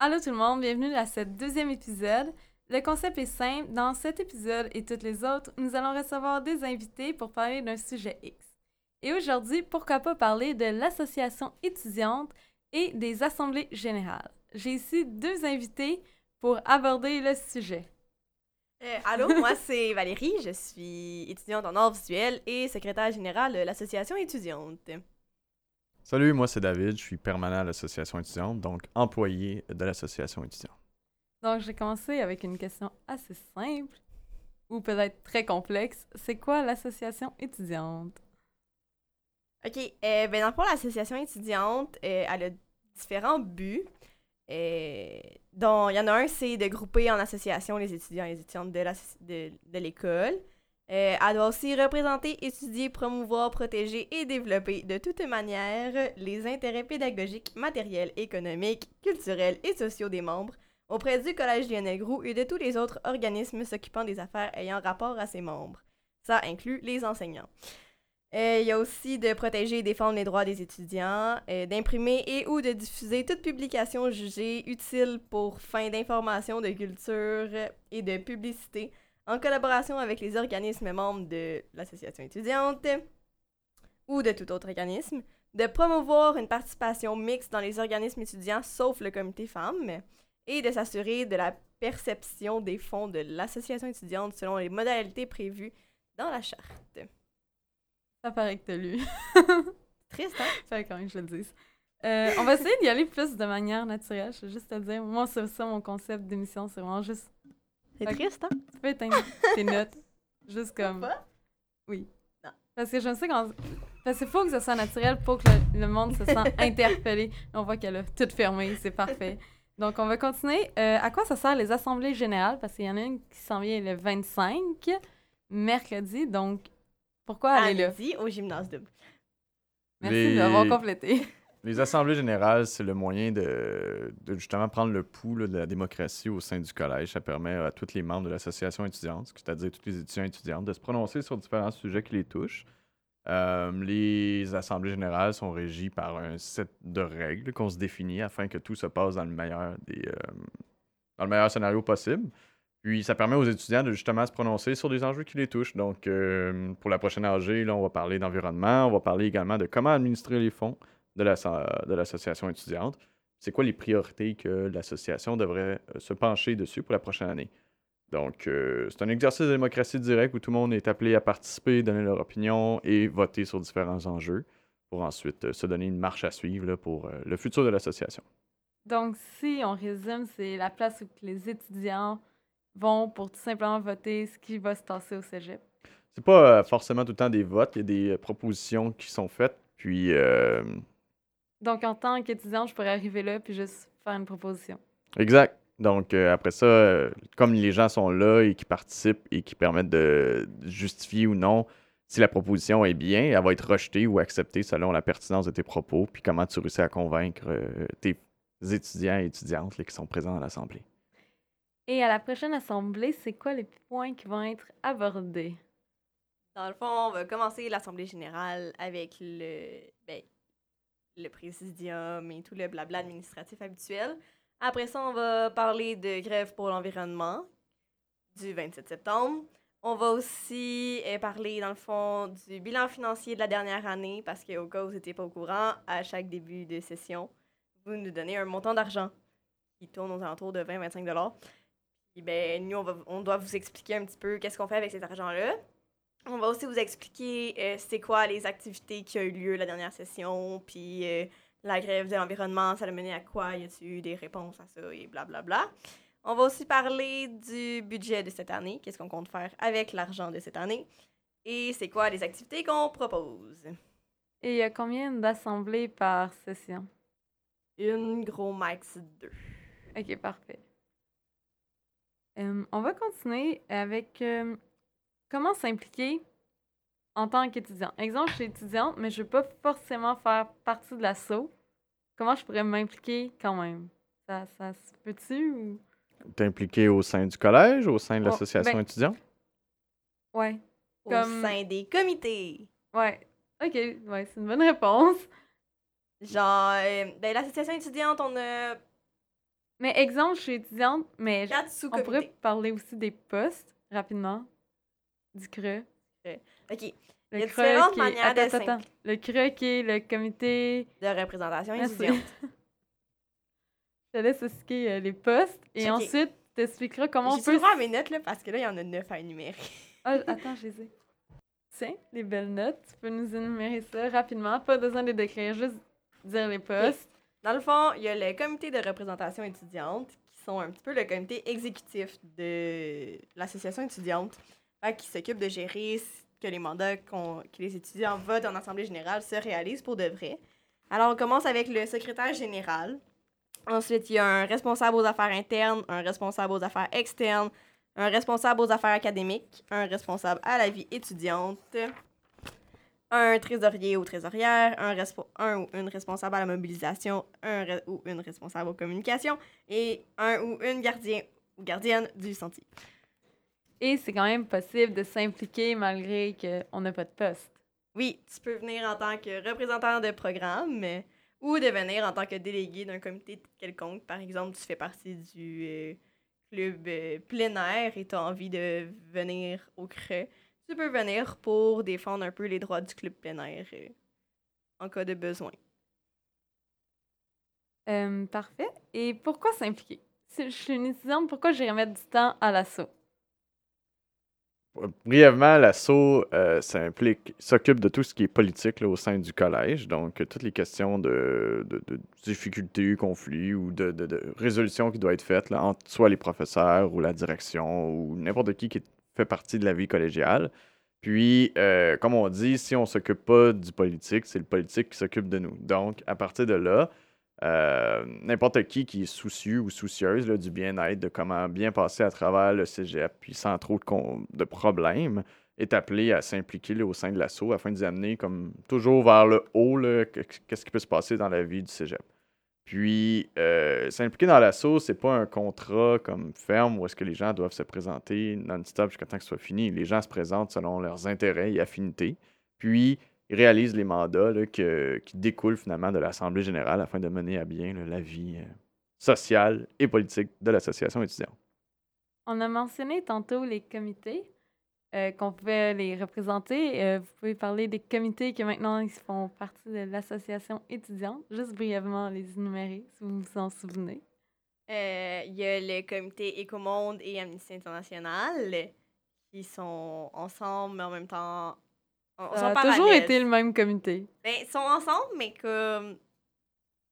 Allô tout le monde, bienvenue à ce deuxième épisode. Le concept est simple. Dans cet épisode et toutes les autres, nous allons recevoir des invités pour parler d'un sujet X. Et aujourd'hui, pourquoi pas parler de l'association étudiante et des assemblées générales. J'ai ici deux invités pour aborder le sujet. Euh, allô, moi c'est Valérie, je suis étudiante en arts visuels et secrétaire générale de l'association étudiante. Salut, moi c'est David, je suis permanent à l'association étudiante, donc employé de l'association étudiante. Donc j'ai commencé avec une question assez simple ou peut-être très complexe. C'est quoi l'association étudiante? OK, euh, ben dans le fond, l'association étudiante, euh, elle a différents buts. Euh, dont il y en a un, c'est de grouper en association les étudiants et les étudiantes de, la, de, de l'école. Euh, elle doit aussi représenter, étudier, promouvoir, protéger et développer de toute manière les intérêts pédagogiques, matériels, économiques, culturels et sociaux des membres auprès du Collège Lionel Groux et de tous les autres organismes s'occupant des affaires ayant rapport à ses membres. Ça inclut les enseignants. Euh, il y a aussi de protéger et défendre les droits des étudiants, euh, d'imprimer et ou de diffuser toute publication jugée utile pour fin d'information, de culture et de publicité, en collaboration avec les organismes membres de l'association étudiante ou de tout autre organisme, de promouvoir une participation mixte dans les organismes étudiants sauf le comité femmes, et de s'assurer de la perception des fonds de l'association étudiante selon les modalités prévues dans la charte. Ça paraît que t'as lu. Triste, hein? Fait quand même que je le dise. Euh, on va essayer d'y aller plus de manière naturelle. Je vais juste te dire, moi, c'est ça mon concept d'émission. C'est vraiment juste. C'est triste, hein? Tu peux éteindre tes notes. Juste comme. Pas? Oui. Non. Parce que je sais quand. Parce qu'il faut que ce soit naturel pour que le, le monde se sente interpellé. On voit qu'elle a tout fermé. C'est parfait. Donc, on va continuer. Euh, à quoi ça sert les assemblées générales? Parce qu'il y en a une qui s'en vient le 25, mercredi. Donc, pourquoi est là? au gymnase double. Merci Les- d'avoir complété. Les assemblées générales, c'est le moyen de, justement prendre le pouls de la démocratie au sein du collège. Ça permet à tous les membres de l'association étudiante, c'est-à-dire tous les étudiants étudiantes, de se prononcer sur différents sujets qui les touchent. Euh, les assemblées générales sont régies par un set de règles qu'on se définit afin que tout se passe dans le meilleur des euh, dans le meilleur scénario possible. Puis ça permet aux étudiants de justement se prononcer sur des enjeux qui les touchent. Donc euh, pour la prochaine AG, là, on va parler d'environnement, on va parler également de comment administrer les fonds de la- de l'association étudiante. C'est quoi les priorités que l'association devrait euh, se pencher dessus pour la prochaine année? Donc, euh, c'est un exercice de démocratie directe où tout le monde est appelé à participer, donner leur opinion et voter sur différents enjeux pour ensuite euh, se donner une marche à suivre là, pour euh, le futur de l'association. Donc, si on résume, c'est la place où les étudiants vont pour tout simplement voter ce qui va se passer au cégep. C'est pas forcément tout le temps des votes, il y a des propositions qui sont faites, puis Donc, en tant qu'étudiante, je pourrais arriver là puis juste faire une proposition. Exact. Donc, euh, après ça, euh, comme les gens sont là et qui participent et qui permettent de justifier ou non si la proposition est bien, elle va être rejetée ou acceptée selon la pertinence de tes propos, puis comment tu réussis à convaincre euh, tes étudiants et étudiantes là, qui sont présents à l'Assemblée. Et à la prochaine assemblée, c'est quoi les points qui vont être abordés? Dans le fond, on va commencer l'Assemblée générale avec le, ben, le présidium et tout le blabla administratif habituel. Après ça, on va parler de grève pour l'environnement du 27 septembre. On va aussi euh, parler, dans le fond, du bilan financier de la dernière année, parce qu'au cas où vous n'étiez pas au courant, à chaque début de session, vous nous donnez un montant d'argent qui tourne aux alentours de 20-25 Puis ben, nous, on, doit vous expliquer un petit peu qu'est-ce qu'on fait avec cet argent-là. On va aussi vous expliquer euh, c'est quoi les activités qui ont eu lieu la dernière session, puis euh, la grève de l'environnement, ça a mené à quoi, y a-t-il eu des réponses à ça, et blablabla. On va aussi parler du budget de cette année, qu'est-ce qu'on compte faire avec l'argent de cette année, et c'est quoi les activités qu'on propose. Et il y a combien d'assemblées par session? Une gros max 2. Ok, parfait. Euh, on va continuer avec euh, comment s'impliquer en tant qu'étudiant? Exemple, je suis étudiante, mais je ne veux pas forcément faire partie de l'assaut. Comment je pourrais m'impliquer quand même? Ça, ça se peut-tu ou... T'es impliqué au sein du collège, au sein de Oh, l'association ben- étudiante? Ouais, Au sein des comités. ouais. Ok, ouais, c'est une bonne réponse. Genre, euh, ben, l'association étudiante, on a Mais exemple, je suis étudiante, mais on pourrait parler aussi des postes, rapidement. Du CRE. OK. Il Le y a CRE différentes qui est- manières attends, de attends, attends. Le CRE qui est le comité... De représentation Merci. étudiante. Je te laisse expliquer euh, les postes et Ok. ensuite, tu expliqueras comment on J'ai peut... mes notes, là, parce que là, il y en a neuf à énumérer. Ah, attends, je les ai. Tiens, les belles notes. Tu peux nous énumérer ça rapidement. Pas besoin de les décrire, juste dire les postes. Dans le fond, il y a le comité de représentation étudiante, qui sont un petit peu le comité exécutif de l'association étudiante, qui s'occupe de gérer que les mandats que les étudiants votent en assemblée générale se réalisent pour de vrai. Alors, on commence avec le secrétaire général. Ensuite, il y a un responsable aux affaires internes, un responsable aux affaires externes, un responsable aux affaires académiques, un responsable à la vie étudiante, un trésorier ou trésorière, un, un ou une responsable à la mobilisation, un ou une responsable aux communications et un ou une gardien ou gardienne du sentier. Et c'est quand même possible de s'impliquer malgré qu'on n'a pas de poste. Oui, tu peux venir en tant que représentant de programme euh, ou devenir en tant que délégué d'un comité quelconque. Par exemple, tu fais partie du euh, club euh, plein air et tu as envie de venir au CRE. Tu peux venir pour défendre un peu les droits du club plein air euh, en cas de besoin. Euh, parfait. Et pourquoi s'impliquer? Si je suis une étudiante, pourquoi j'irais mettre du temps à l'assaut? Brièvement, l'assaut euh, s'occupe de tout ce qui est politique au sein du collège. Donc, euh, toutes les questions de, de- de difficultés, conflits ou de, de- résolutions qui doivent être faites là, entre soit les professeurs ou la direction ou n'importe qui qui fait partie de la vie collégiale. Puis, euh, comme on dit, si on s'occupe pas du politique, c'est le politique qui s'occupe de nous. Donc, à partir de là, euh, n'importe qui qui est soucieux ou soucieuse du bien-être, de comment bien passer à travers le cégep, puis sans trop de, de problèmes, est appelé à s'impliquer au sein de l'assaut afin d'y amener comme toujours vers le haut, qu'est-ce qui peut se passer dans la vie du cégep. Puis, euh, s'impliquer dans l'assaut, c'est pas un contrat comme ferme où est-ce que les gens doivent se présenter non-stop jusqu'à temps que ce soit fini. Les gens se présentent selon leurs intérêts et affinités. Puis, ils réalisent les mandats là, que- qui découlent finalement de l'Assemblée générale afin de mener à bien là, la vie euh, sociale et politique de l'association étudiante. On a mentionné tantôt les comités, euh, qu'on pouvait les représenter. Euh, vous pouvez parler des comités qui maintenant ils font partie de l'association étudiante. Juste brièvement les énumérer, si vous vous en souvenez. Euh, Il y a le comité Écomonde et Amnesty International qui sont ensemble, mais en même temps. Ça a toujours été le même comité. Ben, ils sont ensemble, mais comme.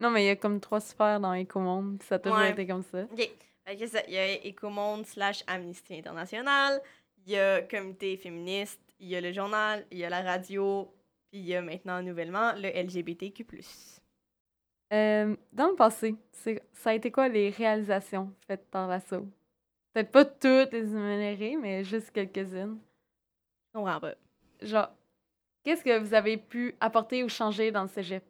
Non, mais il y a comme trois sphères dans Ecomonde, puis ça a toujours Ouais. été comme ça. OK. Fait que ça, il y a Écomonde slash Amnesty International, il y a Comité féministe, il y a le journal, il y a la radio, puis il y a maintenant nouvellement le LGBTQ. Euh, dans le passé, ça a été quoi les réalisations faites par l'assaut? Peut-être pas toutes les énumérées, mais juste quelques-unes. Je comprends pas. Genre, qu'est-ce que vous avez pu apporter ou changer dans le cégep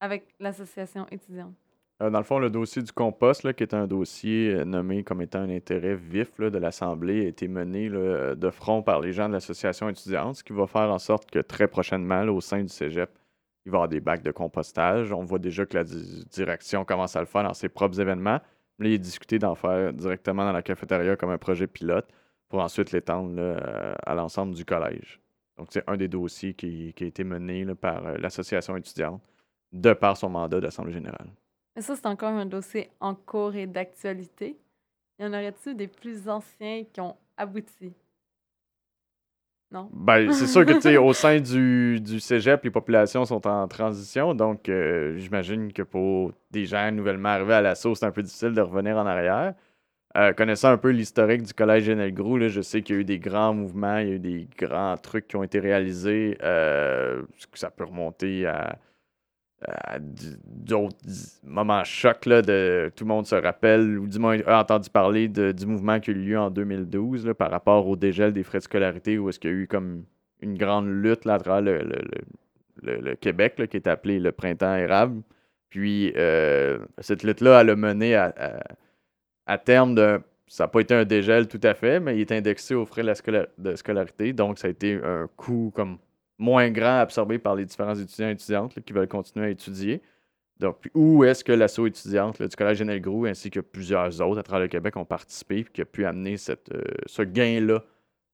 avec l'association étudiante? Euh, dans le fond, le dossier du compost, qui est un dossier euh, nommé comme étant un intérêt vif de l'Assemblée, a été mené de front par les gens de l'association étudiante, ce qui va faire en sorte que très prochainement, au sein du cégep, il va y avoir des bacs de compostage. On voit déjà que la di- direction commence à le faire dans ses propres événements. Là, il est discuté d'en faire directement dans la cafétéria comme un projet pilote pour ensuite l'étendre à l'ensemble du collège. Donc, c'est un des dossiers qui, qui a été mené là, par euh, l'association étudiante de par son mandat d'Assemblée générale. Mais ça, c'est encore un dossier en cours et d'actualité. Y en aurait-il des plus anciens qui ont abouti? Non? Ben, c'est sûr que, tu sais, au sein du, du cégep, les populations sont en transition. Donc, euh, j'imagine que pour des gens nouvellement arrivés à l'assaut, c'est un peu difficile de revenir en arrière. Euh, connaissant un peu l'historique du collège Genel Grou, là, je sais qu'il y a eu des grands mouvements, il y a eu des grands trucs qui ont été réalisés. Euh, ça peut remonter à, d'autres moments chocs. Là, de, tout le monde se rappelle, ou du moins a entendu parler du mouvement qui a eu lieu en 2012 là, par rapport au dégel des frais de scolarité, où est-ce qu'il y a eu comme une grande lutte là, à travers le, Québec, là, qui est appelé le printemps érable. Puis euh, cette lutte-là, elle a mené à- à terme de. Ça n'a pas été un dégel tout à fait, mais il est indexé aux frais de, la scolarité. Donc, ça a été un coût comme moins grand absorbé par les différents étudiants et étudiantes qui veulent continuer à étudier. Donc, où est-ce que l'asso étudiante du Collège Genel Grou ainsi que plusieurs autres à travers le Québec ont participé et qui a pu amener cette, euh, ce gain-là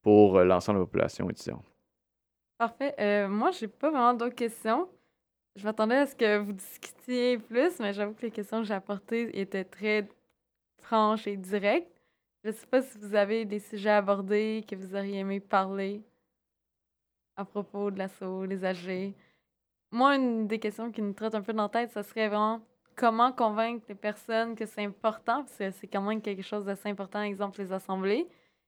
pour euh, l'ensemble de la population étudiante? Parfait. Euh, moi, j'ai pas vraiment d'autres questions. Je m'attendais à ce que vous discutiez plus, mais j'avoue que les questions que j'ai apportées étaient très franches et directes. Je sais pas si vous avez des sujets abordés que vous auriez aimé parler à propos de l'assaut, les AG. Moi, une des questions qui nous trotte un peu dans la tête, ça serait vraiment comment convaincre les personnes que c'est important, parce que c'est quand même quelque chose d'assez important, exemple les assemblées.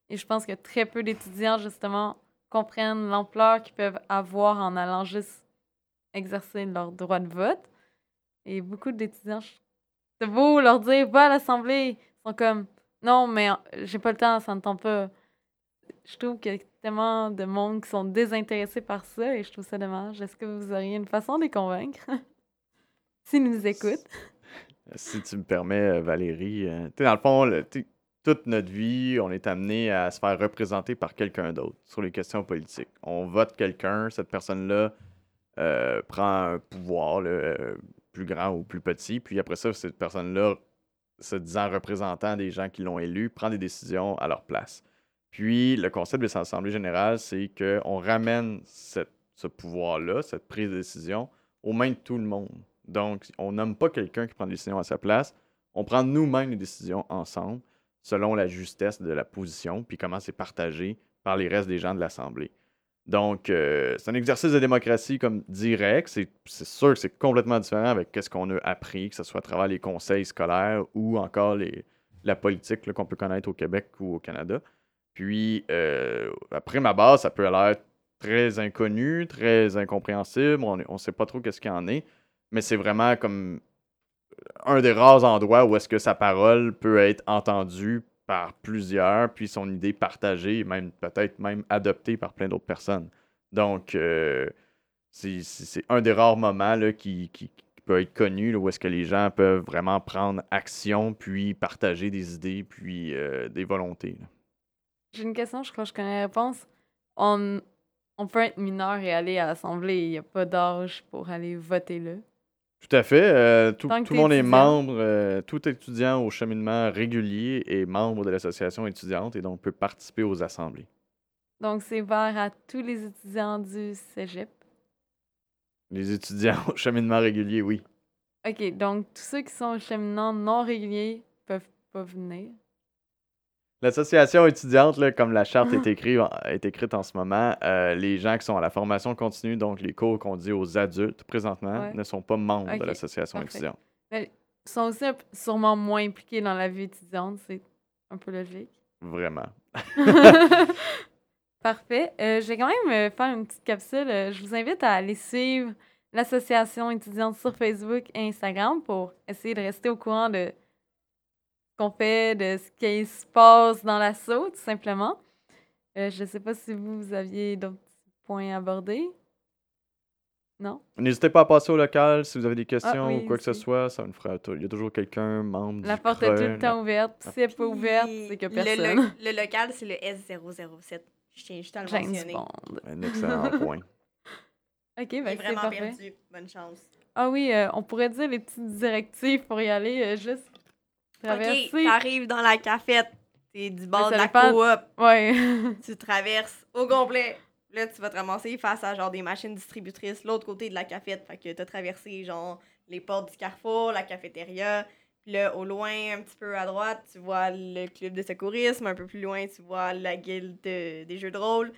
Et je pense que très peu d'étudiants, justement, comprennent l'ampleur qu'ils peuvent avoir en allant juste exercer leur droit de vote. Et beaucoup d'étudiants, c'est beau leur dire, va à l'Assemblée. Sont comme, non, mais euh, j'ai pas le temps, ça ne tente pas. Je trouve qu'il y a tellement de monde qui sont désintéressés par ça et je trouve ça dommage. Est-ce que vous auriez une façon de les convaincre? S'ils nous écoutent. Si tu me permets, euh, Valérie, euh, tu dans le fond, toute notre vie, on est amené à se faire représenter par quelqu'un d'autre sur les questions politiques. On vote quelqu'un, cette personne-là prend un pouvoir plus grand ou plus petit, puis après ça, cette personne-là, se disant représentant des gens qui l'ont élu, prend des décisions à leur place. Puis le concept de l'Assemblée générale, c'est qu'on ramène cette- ce pouvoir-là, cette prise de décision, aux mains de tout le monde. Donc, on nomme pas quelqu'un qui prend des décisions à sa place, on prend nous-mêmes les décisions ensemble, selon la justesse de la position, puis comment c'est partagé par les restes des gens de l'Assemblée. Donc, euh, c'est un exercice de démocratie comme direct. C'est sûr que c'est complètement différent avec ce qu'on a appris, que ce soit à travers les conseils scolaires ou encore la politique qu'on peut connaître au Québec ou au Canada. Puis, euh, après ma base, ça peut l'air très inconnu, très incompréhensible. On ne sait pas trop qu'est-ce qu'il y en est. Mais c'est vraiment comme un des rares endroits où est-ce que sa parole peut être entendue par plusieurs, puis son idée partagée, même peut-être même adoptée par plein d'autres personnes. Donc, euh, c'est un des rares moments là, qui, qui- peut être connu, où est-ce que les gens peuvent vraiment prendre action, puis partager des idées, puis euh, des volontés. J'ai une question, je crois que je connais la réponse. On, on peut être mineur et aller à l'Assemblée. Il n'y a pas d'âge pour aller voter là? Tout à fait. euh, tout, tout le monde est étudiant. membre, euh, tout étudiant au cheminement régulier est membre de l'association étudiante et donc peut participer aux assemblées. Donc, c'est ouvert à tous les étudiants du cégep. Les étudiants au cheminement régulier, oui. OK, donc tous ceux qui sont au cheminement non régulier peuvent pas venir. L'association étudiante, là, comme la charte est écrite, est écrite en ce moment, euh, les gens qui sont à la formation continue, donc les cours qu'on dit aux adultes présentement, Ouais. ne sont pas membres de l'association étudiante. Ils sont aussi sûrement moins impliqués dans la vie étudiante. C'est un peu logique. Vraiment. Parfait. Euh, je vais quand même euh, faire une petite capsule. Je vous invite à aller suivre l'association étudiante sur Facebook et Instagram pour essayer de rester au courant de qu'on fait, de ce qui se passe dans l'assaut, tout simplement. Euh, je ne sais pas si vous, vous aviez d'autres points à aborder. Non? N'hésitez pas à passer au local si vous avez des questions Ah oui, ou quoi que ce soit. Ça me fera tout. Il y a toujours quelqu'un, membre La du porte est tout le temps ouverte. Si elle n'est pas ouverte, c'est que Puis le- personne. Le, le local, c'est le S007. Je tiens juste à le James mentionner. Bond. Un excellent point. OK, ben est c'est vraiment parfait. perdu. Bonne chance. Ah oui, euh, on pourrait dire les petites directives pour y aller, euh, juste traverser. Ok, t'arrives dans la cafette. T'es du bord de la coop. Ouais. Tu traverses au complet. Là, tu vas te ramasser face à genre des machines distributrices, l'autre côté de la cafette. Fait que t'as traversé genre les portes du carrefour, la cafétéria. Puis là, au loin, un petit peu à droite, tu vois le club de secourisme. Un peu plus loin, tu vois la guilde de- des jeux de rôle.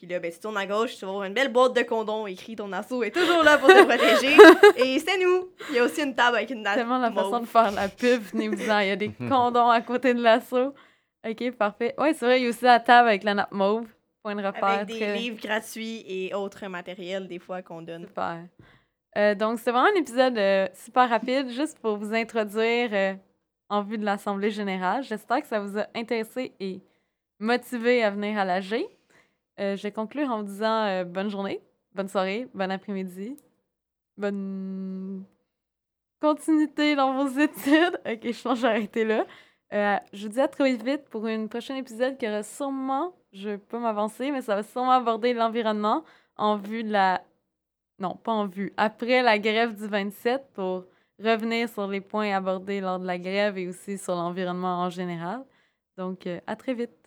Puis là, ben, tu tournes à gauche, tu vas voir une belle boîte de condoms écrit ton assaut est toujours là pour te protéger. Et c'est nous. Il y a aussi une table avec une date. tellement la mauve. façon de faire la pub, venez-vous-en. Il y a des condoms à côté de l'assaut. OK, parfait. Ouais, c'est vrai, il y a aussi la table avec la nappe mauve. Point de repère. Avec des très livres gratuits et autres matériels, des fois, qu'on donne. super. Euh, donc, c'est vraiment un épisode euh, super rapide, juste pour vous introduire euh, en vue de l'Assemblée générale. J'espère que ça vous a intéressé et motivé à venir à l'AG. Euh, je vais conclure en vous disant euh, bonne journée, bonne soirée, bon après-midi, bonne continuité dans vos études. Ok, je pense que là. Euh, je vous dis à très vite pour une prochaine épisode qui aura sûrement, je pas m'avancer, mais ça va sûrement aborder l'environnement en vue de la... Non, pas en vue. Après la grève du 27 pour revenir sur les points abordés lors de la grève et aussi sur l'environnement en général. Donc, à très vite.